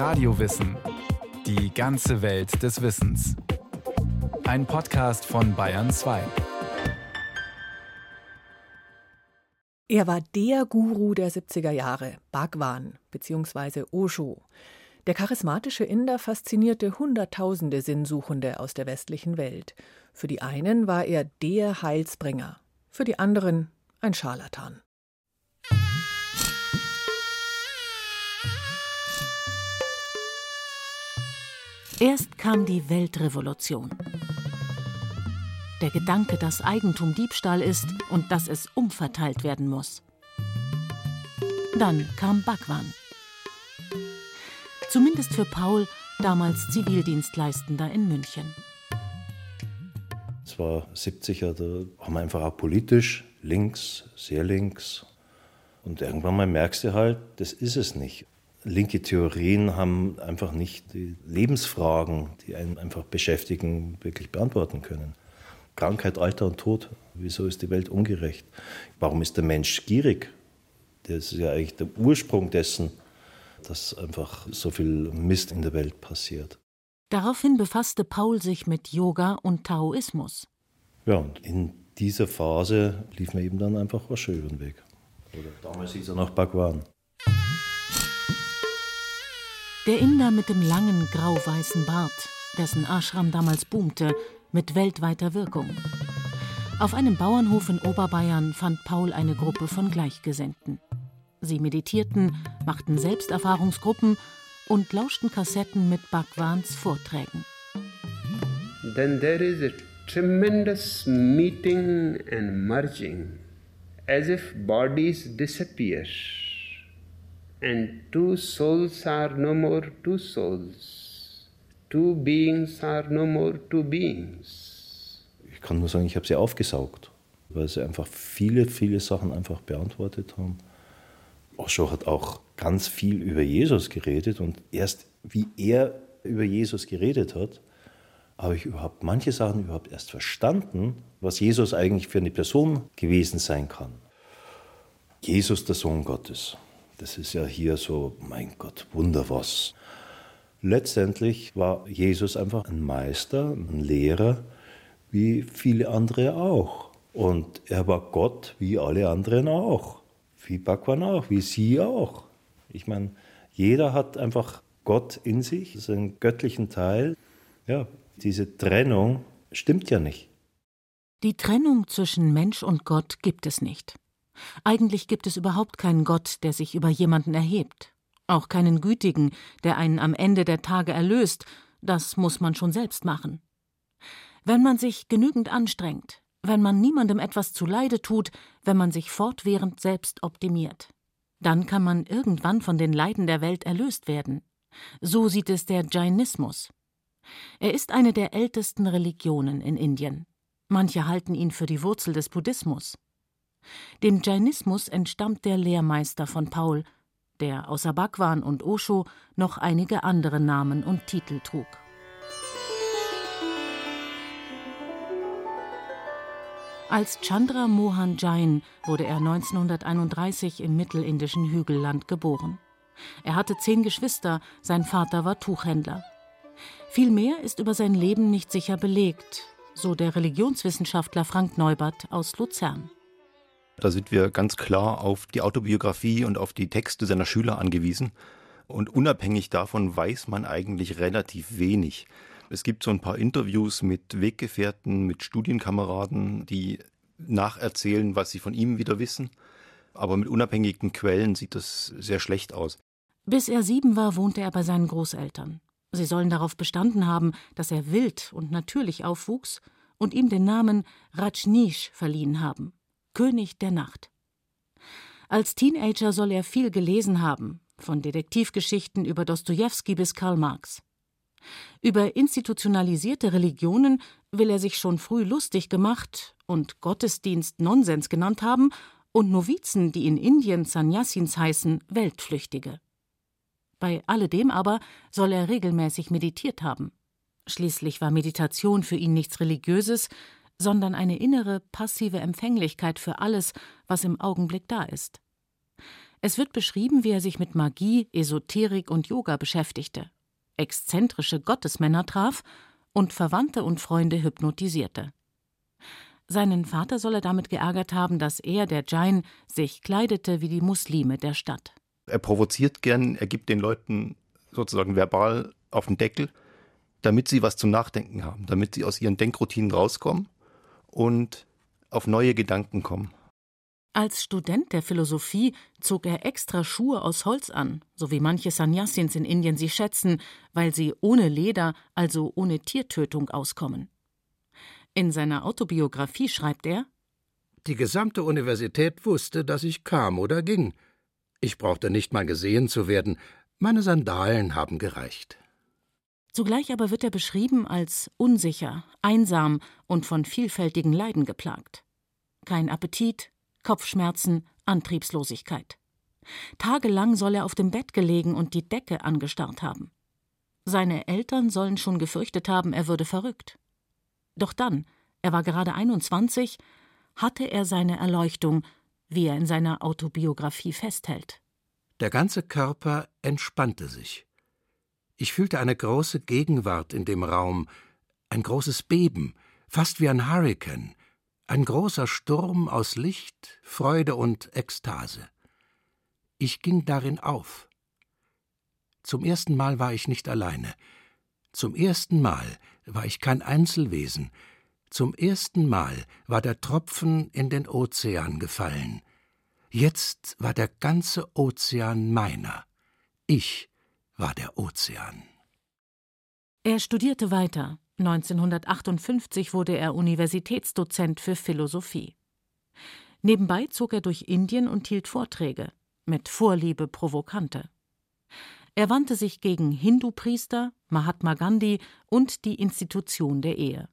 Radiowissen. Die ganze Welt des Wissens. Ein Podcast von Bayern 2. Er war der Guru der 70er Jahre, Bhagwan bzw. Osho. Der charismatische Inder faszinierte Hunderttausende Sinnsuchende aus der westlichen Welt. Für die einen war er der Heilsbringer, für die anderen ein Scharlatan. Erst kam die Weltrevolution. Der Gedanke, dass Eigentum Diebstahl ist und dass es umverteilt werden muss. Dann kam Bhagwan. Zumindest für Paul, damals Zivildienstleistender in München. Es war 70er, da haben wir einfach auch politisch links, sehr links. Und irgendwann mal merkst du halt, das ist es nicht linke Theorien haben einfach nicht die Lebensfragen, die einen einfach beschäftigen, wirklich beantworten können. Krankheit, Alter und Tod. Wieso ist die Welt ungerecht? Warum ist der Mensch gierig? Das ist ja eigentlich der Ursprung dessen, dass einfach so viel Mist in der Welt passiert. Daraufhin befasste Paul sich mit Yoga und Taoismus. Ja, und in dieser Phase lief mir eben dann einfach Osho über den Weg. Oder damals hieß er noch Bhagwan. Der Inder mit dem langen grau-weißen Bart, dessen Ashram damals boomte, mit weltweiter Wirkung. Auf einem Bauernhof in Oberbayern fand Paul eine Gruppe von Gleichgesinnten. Sie meditierten, machten Selbsterfahrungsgruppen und lauschten Kassetten mit Bhagwans Vorträgen. Then there is a tremendous meeting and merging, as if bodies disappear and two souls are no more two souls. Two beings are no more two beings. Ich kann nur sagen, ich habe sie aufgesaugt, weil sie einfach viele, viele Sachen einfach beantwortet haben. Osho hat auch ganz viel über Jesus geredet und erst wie er über Jesus geredet hat, habe ich überhaupt manche Sachen überhaupt erst verstanden, was Jesus eigentlich für eine Person gewesen sein kann. Jesus, der Sohn Gottes. Das ist ja hier so, mein Gott, Wunder was. Letztendlich war Jesus einfach ein Meister, ein Lehrer, wie viele andere auch. Und er war Gott, wie alle anderen auch. Wie Bhagwan auch, wie Sie auch. Ich meine, jeder hat einfach Gott in sich, ein göttlichen Teil. Ja, diese Trennung stimmt ja nicht. Die Trennung zwischen Mensch und Gott gibt es nicht. Eigentlich gibt es überhaupt keinen Gott, der sich über jemanden erhebt, auch keinen Gütigen, der einen am Ende der Tage erlöst, das muss man schon selbst machen. Wenn man sich genügend anstrengt, wenn man niemandem etwas zuleide tut, wenn man sich fortwährend selbst optimiert, dann kann man irgendwann von den Leiden der Welt erlöst werden. So sieht es der Jainismus. Er ist eine der ältesten Religionen in Indien. Manche halten ihn für die Wurzel des Buddhismus. Dem Jainismus entstammt der Lehrmeister von Paul, der außer Bhagwan und Osho noch einige andere Namen und Titel trug. Als Chandra Mohan Jain wurde er 1931 im mittelindischen Hügelland geboren. Er hatte zehn Geschwister, sein Vater war Tuchhändler. Viel mehr ist über sein Leben nicht sicher belegt, so der Religionswissenschaftler Frank Neubert aus Luzern. Da sind wir ganz klar auf die Autobiografie und auf die Texte seiner Schüler angewiesen. Und unabhängig davon weiß man eigentlich relativ wenig. Es gibt so ein paar Interviews mit Weggefährten, mit Studienkameraden, die nacherzählen, was sie von ihm wieder wissen. Aber mit unabhängigen Quellen sieht das sehr schlecht aus. Bis er sieben war, wohnte er bei seinen Großeltern. Sie sollen darauf bestanden haben, dass er wild und natürlich aufwuchs und ihm den Namen Rajneesh verliehen haben. König der Nacht. Als Teenager soll er viel gelesen haben, von Detektivgeschichten über Dostojewski bis Karl Marx. Über institutionalisierte Religionen will er sich schon früh lustig gemacht und Gottesdienst Nonsens genannt haben und Novizen, die in Indien Sannyasins heißen, Weltflüchtige. Bei alledem aber soll er regelmäßig meditiert haben. Schließlich war Meditation für ihn nichts Religiöses, sondern eine innere passive Empfänglichkeit für alles, was im Augenblick da ist. Es wird beschrieben, wie er sich mit Magie, Esoterik und Yoga beschäftigte, exzentrische Gottesmänner traf und Verwandte und Freunde hypnotisierte. Seinen Vater soll er damit geärgert haben, dass er, der Jain, sich kleidete wie die Muslime der Stadt. Er provoziert gern, er gibt den Leuten sozusagen verbal auf den Deckel, damit sie was zum Nachdenken haben, damit sie aus ihren Denkroutinen rauskommen und auf neue Gedanken kommen. Als Student der Philosophie zog er extra Schuhe aus Holz an, so wie manche Sannyasins in Indien sie schätzen, weil sie ohne Leder, also ohne Tiertötung auskommen. In seiner Autobiografie schreibt er Die gesamte Universität wusste, dass ich kam oder ging. Ich brauchte nicht mal gesehen zu werden, meine Sandalen haben gereicht. Zugleich aber wird er beschrieben als unsicher, einsam und von vielfältigen Leiden geplagt. Kein Appetit, Kopfschmerzen, Antriebslosigkeit. Tagelang soll er auf dem Bett gelegen und die Decke angestarrt haben. Seine Eltern sollen schon gefürchtet haben, er würde verrückt. Doch dann, er war gerade 21, hatte er seine Erleuchtung, wie er in seiner Autobiografie festhält. Der ganze Körper entspannte sich. Ich fühlte eine große Gegenwart in dem Raum, ein großes Beben, fast wie ein Hurrikan, ein großer Sturm aus Licht, Freude und Ekstase. Ich ging darin auf. Zum ersten Mal war ich nicht alleine. Zum ersten Mal war ich kein Einzelwesen. Zum ersten Mal war der Tropfen in den Ozean gefallen. Jetzt war der ganze Ozean meiner. Ich war der Ozean. Er studierte weiter, 1958 wurde er Universitätsdozent für Philosophie. Nebenbei zog er durch Indien und hielt Vorträge, mit Vorliebe provokante. Er wandte sich gegen Hindu-Priester, Mahatma Gandhi und die Institution der Ehe.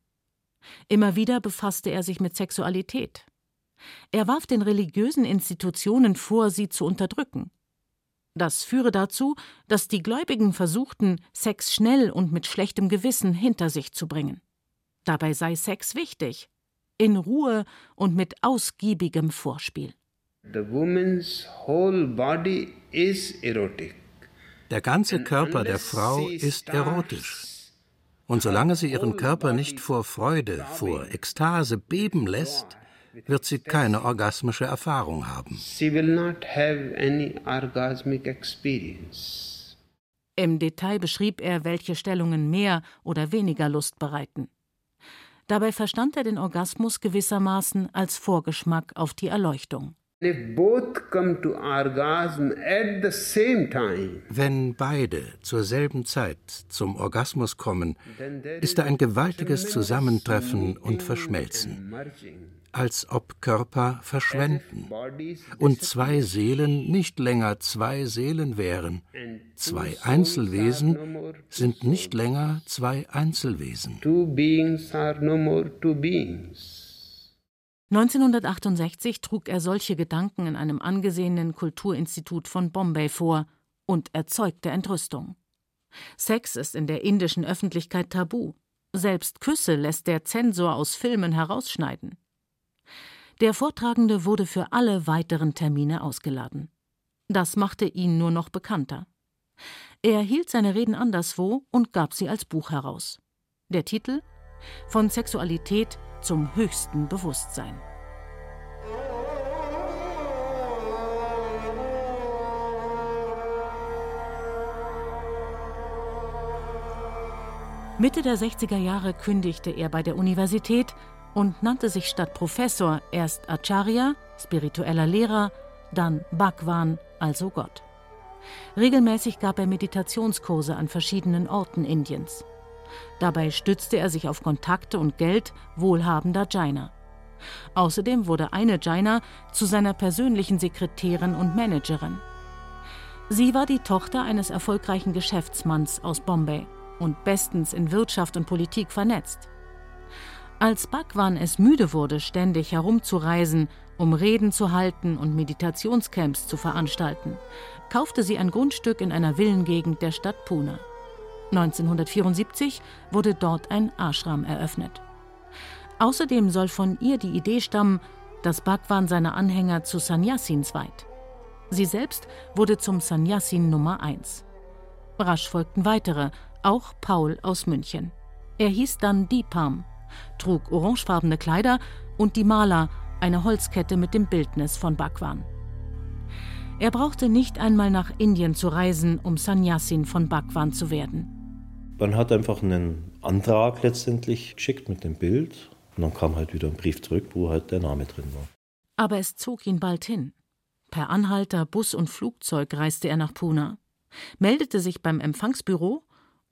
Immer wieder befasste er sich mit Sexualität. Er warf den religiösen Institutionen vor, sie zu unterdrücken. Das führe dazu, dass die Gläubigen versuchten, Sex schnell und mit schlechtem Gewissen hinter sich zu bringen. Dabei sei Sex wichtig, in Ruhe und mit ausgiebigem Vorspiel. The woman's whole body is erotic. Der ganze Körper der Frau ist erotisch. Und solange sie ihren Körper nicht vor Freude, vor Ekstase beben lässt, wird sie keine orgasmische Erfahrung haben. Im Detail beschrieb er, welche Stellungen mehr oder weniger Lust bereiten. Dabei verstand er den Orgasmus gewissermaßen als Vorgeschmack auf die Erleuchtung. Wenn beide zur selben Zeit zum Orgasmus kommen, ist da ein gewaltiges Zusammentreffen und Verschmelzen als ob Körper verschwenden und zwei Seelen nicht länger zwei Seelen wären. Zwei Einzelwesen sind nicht länger zwei Einzelwesen. 1968 trug er solche Gedanken in einem angesehenen Kulturinstitut von Bombay vor und erzeugte Entrüstung. Sex ist in der indischen Öffentlichkeit tabu. Selbst Küsse lässt der Zensor aus Filmen herausschneiden. Der Vortragende wurde für alle weiteren Termine ausgeladen. Das machte ihn nur noch bekannter. Er hielt seine Reden anderswo und gab sie als Buch heraus. Der Titel Von Sexualität zum höchsten Bewusstsein. Mitte der 60er Jahre kündigte er bei der Universität und nannte sich statt Professor erst Acharya, spiritueller Lehrer, dann Bhagwan, also Gott. Regelmäßig gab er Meditationskurse an verschiedenen Orten Indiens. Dabei stützte er sich auf Kontakte und Geld wohlhabender Jaina. Außerdem wurde eine Jaina zu seiner persönlichen Sekretärin und Managerin. Sie war die Tochter eines erfolgreichen Geschäftsmanns aus Bombay und bestens in Wirtschaft und Politik vernetzt. Als Bhagwan es müde wurde, ständig herumzureisen, um Reden zu halten und Meditationscamps zu veranstalten, kaufte sie ein Grundstück in einer Villengegend der Stadt Pune. 1974 wurde dort ein Ashram eröffnet. Außerdem soll von ihr die Idee stammen, dass Bhagwan seine Anhänger zu Sannyasins weiht. Sie selbst wurde zum Sannyasin Nummer 1. Rasch folgten weitere, auch Paul aus München. Er hieß dann Deepam, trug orangefarbene Kleider und die Mala, eine Holzkette mit dem Bildnis von Bhagwan. Er brauchte nicht einmal nach Indien zu reisen, um Sannyasin von Bhagwan zu werden. Man hat einfach einen Antrag letztendlich geschickt mit dem Bild und dann kam halt wieder ein Brief zurück, wo halt der Name drin war. Aber es zog ihn bald hin. Per Anhalter, Bus und Flugzeug reiste er nach Pune, meldete sich beim Empfangsbüro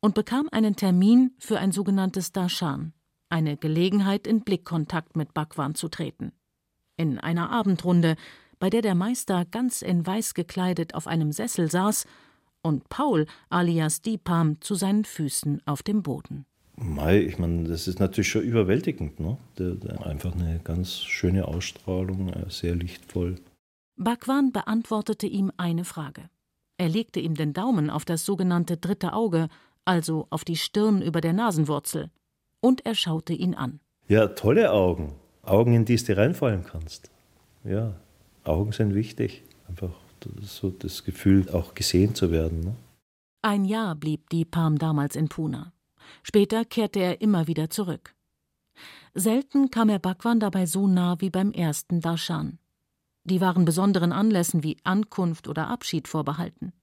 und bekam einen Termin für ein sogenanntes Darshan, eine Gelegenheit, in Blickkontakt mit Bhagwan zu treten. In einer Abendrunde, bei der der Meister ganz in weiß gekleidet auf einem Sessel saß und Paul alias Deepam zu seinen Füßen auf dem Boden. Mai, ich meine, das ist natürlich schon überwältigend. Ne? einfach eine ganz schöne Ausstrahlung, äh, sehr lichtvoll. Bhagwan beantwortete ihm eine Frage. Er legte ihm den Daumen auf das sogenannte dritte Auge, also auf die Stirn über der Nasenwurzel, und er schaute ihn an. Ja, tolle Augen. Augen, in die du reinfallen kannst. Ja, Augen sind wichtig. Einfach so das Gefühl, auch gesehen zu werden. Ne? Ein Jahr blieb Deepam damals in Pune. Später kehrte er immer wieder zurück. Selten kam er Bhagwan dabei so nah wie beim ersten Darshan. Die waren besonderen Anlässen wie Ankunft oder Abschied vorbehalten.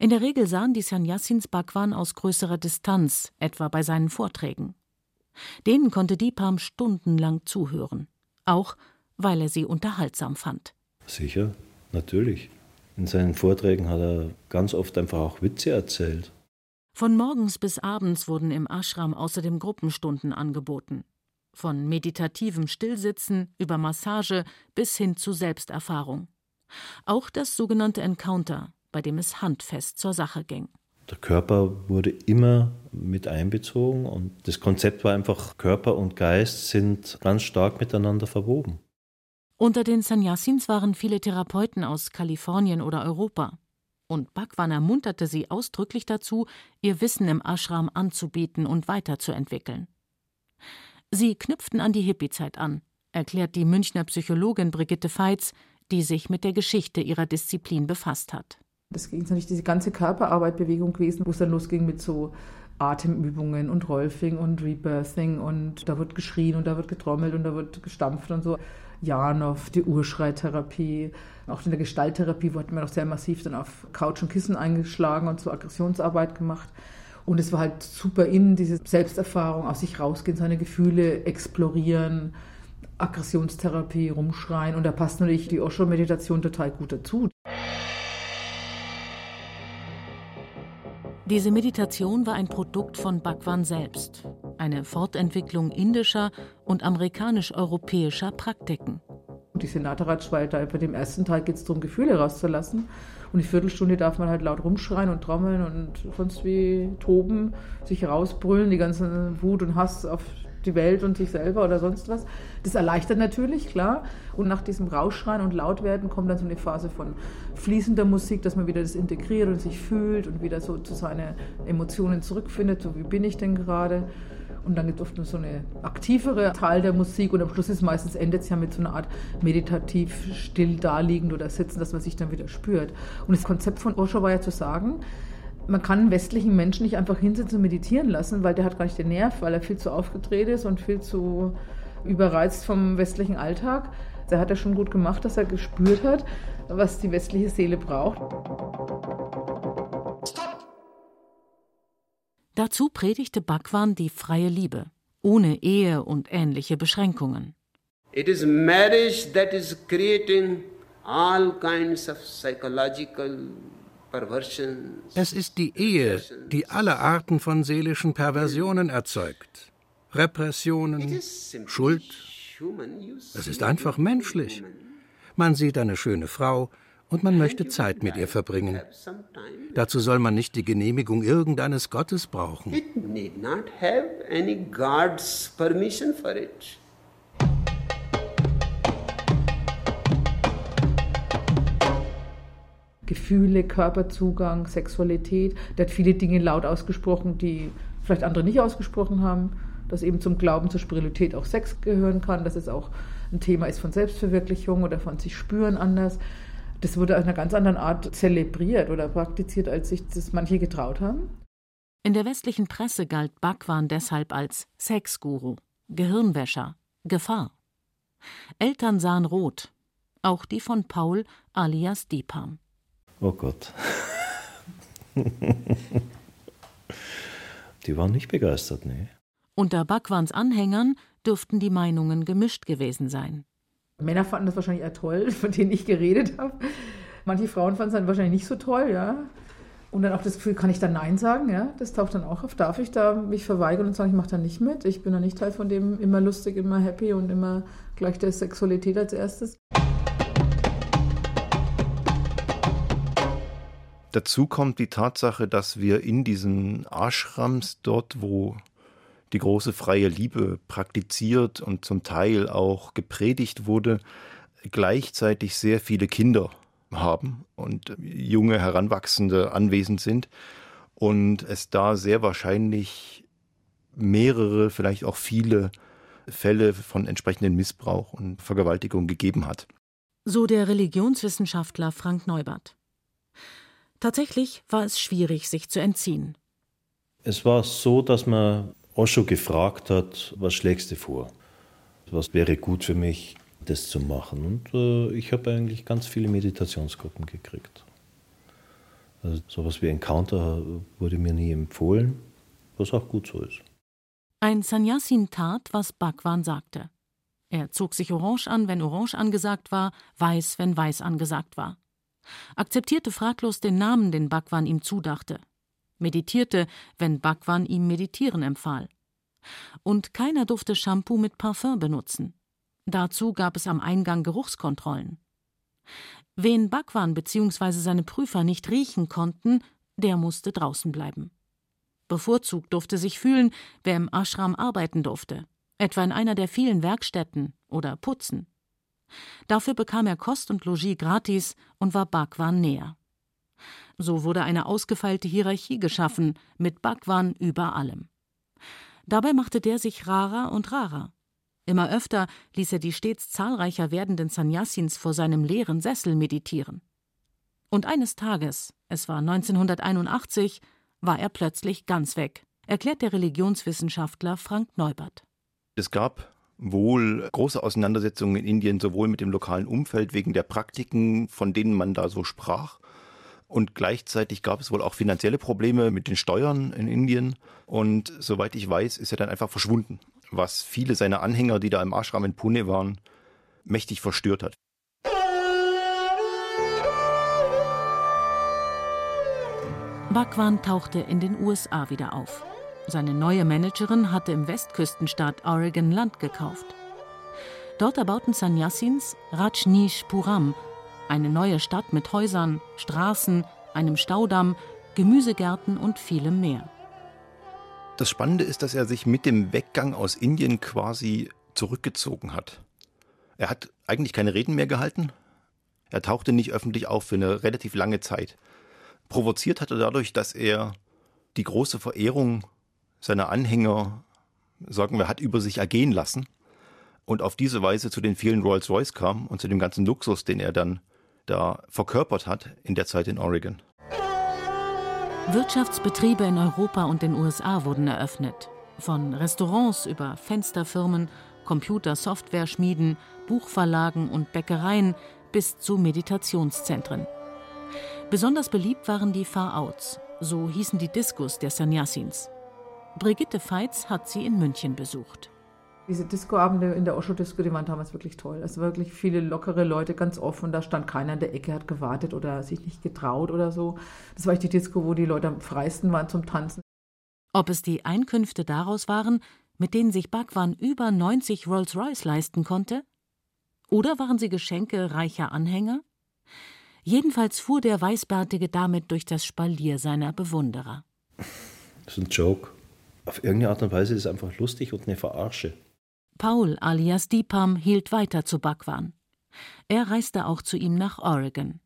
In der Regel sahen die Sannyasins Bhagwan aus größerer Distanz, etwa bei seinen Vorträgen. Denen konnte Deepam stundenlang zuhören, auch weil er sie unterhaltsam fand. Sicher, natürlich. In seinen Vorträgen hat er ganz oft einfach auch Witze erzählt. Von morgens bis abends wurden im Ashram außerdem Gruppenstunden angeboten. Von meditativem Stillsitzen über Massage bis hin zu Selbsterfahrung. Auch das sogenannte Encounter, bei dem es handfest zur Sache ging. Der Körper wurde immer mit einbezogen und das Konzept war einfach, Körper und Geist sind ganz stark miteinander verwoben. Unter den Sannyasins waren viele Therapeuten aus Kalifornien oder Europa. Und Bhagwan ermunterte sie ausdrücklich dazu, ihr Wissen im Ashram anzubieten und weiterzuentwickeln. Sie knüpften an die Hippie-Zeit an, erklärt die Münchner Psychologin Brigitte Feitz, die sich mit der Geschichte ihrer Disziplin befasst hat. Das ging natürlich diese ganze Körperarbeitbewegung gewesen, wo es dann losging mit so Atemübungen und Rolfing und Rebirthing und da wird geschrien und da wird getrommelt und da wird gestampft und so. Janov, die Urschreitherapie. Auch in der Gestalttherapie wurde mir noch sehr massiv dann auf Couch und Kissen eingeschlagen und so Aggressionsarbeit gemacht. Und es war halt super in, diese Selbsterfahrung, aus sich rausgehen, seine Gefühle explorieren, Aggressionstherapie, rumschreien. Und da passt natürlich die Osho-Meditation total gut dazu. Diese Meditation war ein Produkt von Bhagwan selbst, eine Fortentwicklung indischer und amerikanisch-europäischer Praktiken. Die Senatorratsch war bei dem ersten Teil geht es darum, Gefühle rauszulassen. Und die Viertelstunde darf man halt laut rumschreien und trommeln und sonst wie toben, sich rausbrüllen, die ganze Wut und Hass auf die Welt und sich selber oder sonst was. Das erleichtert natürlich, klar. Und nach diesem Rausschreien und Lautwerden kommt dann so eine Phase von fließender Musik, dass man wieder das integriert und sich fühlt und wieder so zu seinen Emotionen zurückfindet, so wie bin ich denn gerade. Und dann gibt es oft so eine aktivere Teil der Musik und am Schluss ist meistens endet es ja mit so einer Art meditativ still daliegend oder sitzen, dass man sich dann wieder spürt. Und das Konzept von Osho war ja zu sagen, man kann einen westlichen Menschen nicht einfach hinsetzen und meditieren lassen, weil der hat gar nicht den Nerv, weil er viel zu aufgedreht ist und viel zu überreizt vom westlichen Alltag. Der hat er schon gut gemacht, dass er gespürt hat, was die westliche Seele braucht. Dazu predigte Bhagwan die freie Liebe, ohne Ehe und ähnliche Beschränkungen. It is marriage that is creating all kinds of psychological es ist die Ehe, die alle Arten von seelischen Perversionen erzeugt. Repressionen, Schuld. Es ist einfach menschlich. Man sieht eine schöne Frau und man möchte Zeit mit ihr verbringen. Dazu soll man nicht die Genehmigung irgendeines Gottes brauchen. It need not have any God's permission for it. Gefühle, Körperzugang, Sexualität. Der hat viele Dinge laut ausgesprochen, die vielleicht andere nicht ausgesprochen haben. Dass eben zum Glauben, zur Spiritualität auch Sex gehören kann, dass es auch ein Thema ist von Selbstverwirklichung oder von sich spüren anders. Das wurde in einer ganz anderen Art zelebriert oder praktiziert, als sich das manche getraut haben. In der westlichen Presse galt Bhagwan deshalb als Sexguru, Gehirnwäscher, Gefahr. Eltern sahen rot, auch die von Paul alias Deepam. Oh Gott. die waren nicht begeistert, nee. Unter Bhagwans Anhängern dürften die Meinungen gemischt gewesen sein. Männer fanden das wahrscheinlich eher toll, von denen ich geredet habe. Manche Frauen fanden es dann wahrscheinlich nicht so toll, ja. Und dann auch das Gefühl, kann ich da Nein sagen? Ja, das taucht dann auch auf. Darf ich da mich verweigern und sagen, ich mache da nicht mit? Ich bin da nicht Teil von dem immer lustig, immer happy und immer gleich der Sexualität als erstes. Dazu kommt die Tatsache, dass wir in diesen Ashrams dort, wo die große freie Liebe praktiziert und zum Teil auch gepredigt wurde, gleichzeitig sehr viele Kinder haben und junge Heranwachsende anwesend sind und es da sehr wahrscheinlich mehrere, vielleicht auch viele Fälle von entsprechenden Missbrauch und Vergewaltigung gegeben hat. So der Religionswissenschaftler Frank Neubert. Tatsächlich war es schwierig, sich zu entziehen. Es war so, dass man Osho gefragt hat, was schlägst du vor? Was wäre gut für mich, das zu machen? Und äh, ich habe eigentlich ganz viele Meditationsgruppen gekriegt. Also sowas wie Encounter wurde mir nie empfohlen, was auch gut so ist. Ein Sannyasin tat, was Bhagwan sagte. Er zog sich orange an, wenn orange angesagt war, weiß, wenn weiß angesagt war. Akzeptierte fraglos den Namen, den Bhagwan ihm zudachte. Meditierte, wenn Bhagwan ihm Meditieren empfahl. Und keiner durfte Shampoo mit Parfum benutzen. Dazu gab es am Eingang Geruchskontrollen. Wen Bhagwan bzw. seine Prüfer nicht riechen konnten, der musste draußen bleiben. Bevorzugt durfte sich fühlen, wer im Ashram arbeiten durfte, etwa in einer der vielen Werkstätten oder putzen. Dafür bekam er Kost und Logis gratis und war Bhagwan näher. So wurde eine ausgefeilte Hierarchie geschaffen, mit Bhagwan über allem. Dabei machte der sich rarer und rarer. Immer öfter ließ er die stets zahlreicher werdenden Sannyasins vor seinem leeren Sessel meditieren. Und eines Tages, es war 1981, war er plötzlich ganz weg, erklärt der Religionswissenschaftler Frank Neubert. Es gab wohl große Auseinandersetzungen in Indien, sowohl mit dem lokalen Umfeld wegen der Praktiken, von denen man da so sprach, und gleichzeitig gab es wohl auch finanzielle Probleme mit den Steuern in Indien. Und soweit ich weiß, ist er dann einfach verschwunden, was viele seiner Anhänger, die da im Ashram in Pune waren, mächtig verstört hat. Bhagwan tauchte in den USA wieder auf. Seine neue Managerin hatte im Westküstenstaat Oregon Land gekauft. Dort erbauten Sannyasins Rajneesh Puram, eine neue Stadt mit Häusern, Straßen, einem Staudamm, Gemüsegärten und vielem mehr. Das Spannende ist, dass er sich mit dem Weggang aus Indien quasi zurückgezogen hat. Er hat eigentlich keine Reden mehr gehalten. Er tauchte nicht öffentlich auf für eine relativ lange Zeit. Provoziert hat er dadurch, dass er die große Verehrung seiner Anhänger, sagen wir, hat über sich ergehen lassen und auf diese Weise zu den vielen Rolls-Royce kam und zu dem ganzen Luxus, den er dann da verkörpert hat in der Zeit in Oregon. Wirtschaftsbetriebe in Europa und den USA wurden eröffnet. Von Restaurants über Fensterfirmen, Computer-Software-Schmieden, Buchverlagen und Bäckereien bis zu Meditationszentren. Besonders beliebt waren die Far-Outs, so hießen die Diskos der Sannyasins. Brigitte Feitz hat sie in München besucht. Diese Discoabende in der Osho-Disco, die waren damals wirklich toll. Es waren wirklich viele lockere Leute, ganz offen. Da stand keiner in der Ecke, hat gewartet oder sich nicht getraut oder so. Das war echt die Disco, wo die Leute am freisten waren zum Tanzen. Ob es die Einkünfte daraus waren, mit denen sich Bhagwan über 90 Rolls-Royce leisten konnte? Oder waren sie Geschenke reicher Anhänger? Jedenfalls fuhr der Weißbärtige damit durch das Spalier seiner Bewunderer. Das ist ein Joke. Auf irgendeine Art und Weise ist es einfach lustig und eine Verarsche. Paul alias Deepam hielt weiter zu Bhagwan. Er reiste auch zu ihm nach Oregon.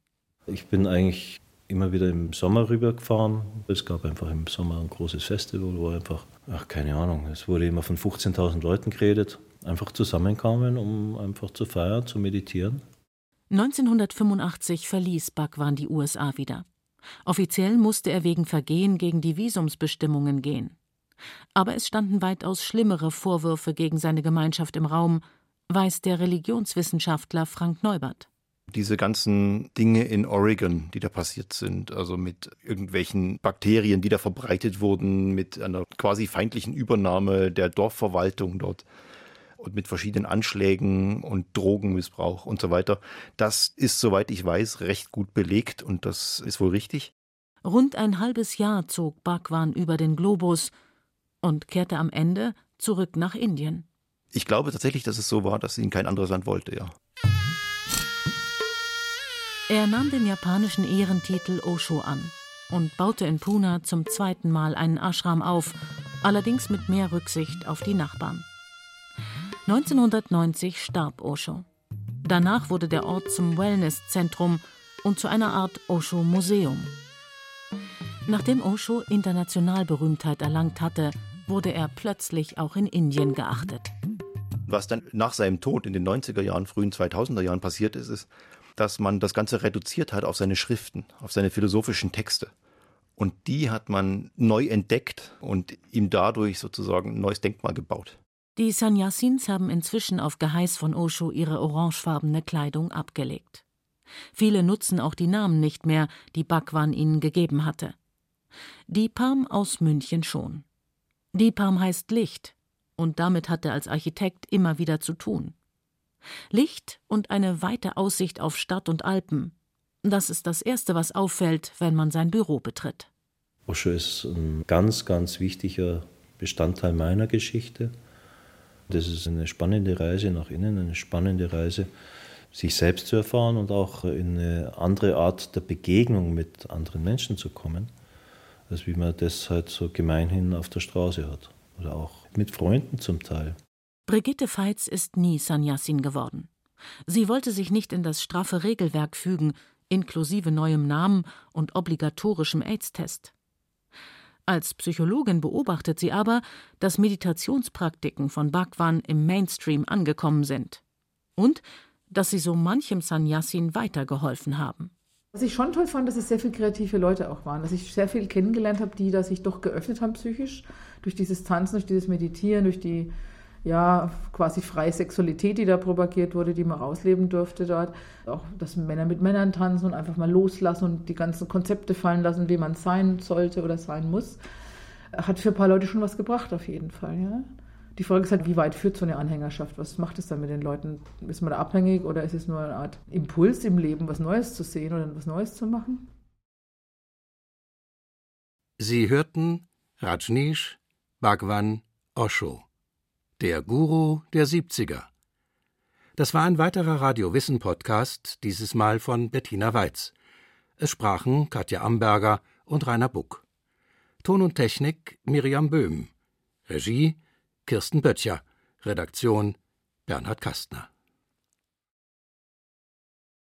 Ich bin eigentlich immer wieder im Sommer rübergefahren. Es gab einfach im Sommer ein großes Festival, wo einfach, ach keine Ahnung, es wurde immer von 15.000 Leuten geredet, einfach zusammenkamen, um einfach zu feiern, zu meditieren. 1985 verließ Bhagwan die USA wieder. Offiziell musste er wegen Vergehen gegen die Visumsbestimmungen gehen. Aber es standen weitaus schlimmere Vorwürfe gegen seine Gemeinschaft im Raum, weiß der Religionswissenschaftler Frank Neubert diese ganzen Dinge in Oregon, die da passiert sind, also mit irgendwelchen Bakterien, die da verbreitet wurden, mit einer quasi feindlichen Übernahme der Dorfverwaltung dort und mit verschiedenen Anschlägen und Drogenmissbrauch und so weiter. Das ist, soweit ich weiß, recht gut belegt und das ist wohl richtig. Rund ein halbes Jahr zog Bhagwan über den Globus und kehrte am Ende zurück nach Indien. Ich glaube tatsächlich, dass es so war, dass ihn kein anderes Land wollte, ja. Er nahm den japanischen Ehrentitel Osho an und baute in Pune zum zweiten Mal einen Ashram auf, allerdings mit mehr Rücksicht auf die Nachbarn. 1990 starb Osho. Danach wurde der Ort zum Wellnesszentrum und zu einer Art Osho-Museum. Nachdem Osho international Berühmtheit erlangt hatte, wurde er plötzlich auch in Indien geachtet. Was dann nach seinem Tod in den 90er Jahren, frühen 2000er Jahren passiert ist, ist, dass man das Ganze reduziert hat auf seine Schriften, auf seine philosophischen Texte. Und die hat man neu entdeckt und ihm dadurch sozusagen ein neues Denkmal gebaut. Die Sanyasins haben inzwischen auf Geheiß von Osho ihre orangefarbene Kleidung abgelegt. Viele nutzen auch die Namen nicht mehr, die Bhagwan ihnen gegeben hatte. Dipam aus München schon. Dipam heißt Licht, und damit hat er als Architekt immer wieder zu tun. Licht und eine weite Aussicht auf Stadt und Alpen. Das ist das Erste, was auffällt, wenn man sein Büro betritt. Osho ist ein ganz, ganz wichtiger Bestandteil meiner Geschichte. Das ist eine spannende Reise nach innen, eine spannende Reise, sich selbst zu erfahren und auch in eine andere Art der Begegnung mit anderen Menschen zu kommen, als wie man das halt so gemeinhin auf der Straße hat. Oder auch mit Freunden zum Teil. Brigitte Veits ist nie Sanyasin geworden. Sie wollte sich nicht in das straffe Regelwerk fügen, inklusive neuem Namen und obligatorischem AIDS-Test. Als Psychologin beobachtet sie aber, dass Meditationspraktiken von Bhagwan im Mainstream angekommen sind und dass sie so manchem Sanyasin weitergeholfen haben. Was ich schon toll fand, dass es sehr viele kreative Leute auch waren, dass ich sehr viel kennengelernt habe, die da sich doch geöffnet haben psychisch durch dieses Tanzen, durch dieses Meditieren, durch die ja, quasi freie Sexualität, die da propagiert wurde, die man ausleben durfte dort. Auch, dass Männer mit Männern tanzen und einfach mal loslassen und die ganzen Konzepte fallen lassen, wie man sein sollte oder sein muss. Hat für ein paar Leute schon was gebracht, auf jeden Fall, ja. Die Frage ist halt, wie weit führt so eine Anhängerschaft? Was macht es dann mit den Leuten? Ist man da abhängig oder ist es nur eine Art Impuls im Leben, was Neues zu sehen oder was Neues zu machen? Sie hörten Rajneesh Bhagwan Osho. Der Guru der 70er. Das war ein weiterer Radio-Wissen-Podcast, dieses Mal von Bettina Weiz. Es sprachen Katja Amberger und Rainer Buck. Ton und Technik Miriam Böhm. Regie Kirsten Böttcher. Redaktion Bernhard Kastner.